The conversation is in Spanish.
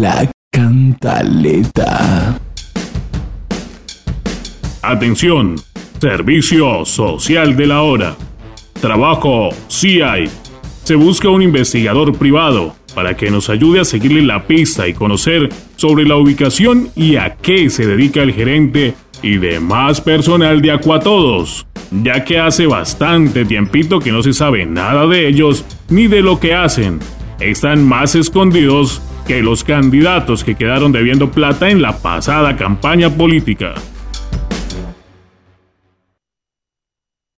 La cantaleta. Atención, Servicio Social de la Hora. Trabajo sí hay. Se busca un investigador privado para que nos ayude a seguirle la pista y conocer sobre la ubicación y a qué se dedica el gerente y demás personal de Acuatodos, ya que hace bastante tiempito que no se sabe nada de ellos ni de lo que hacen. Están más escondidos que los candidatos que quedaron debiendo plata en la pasada campaña política.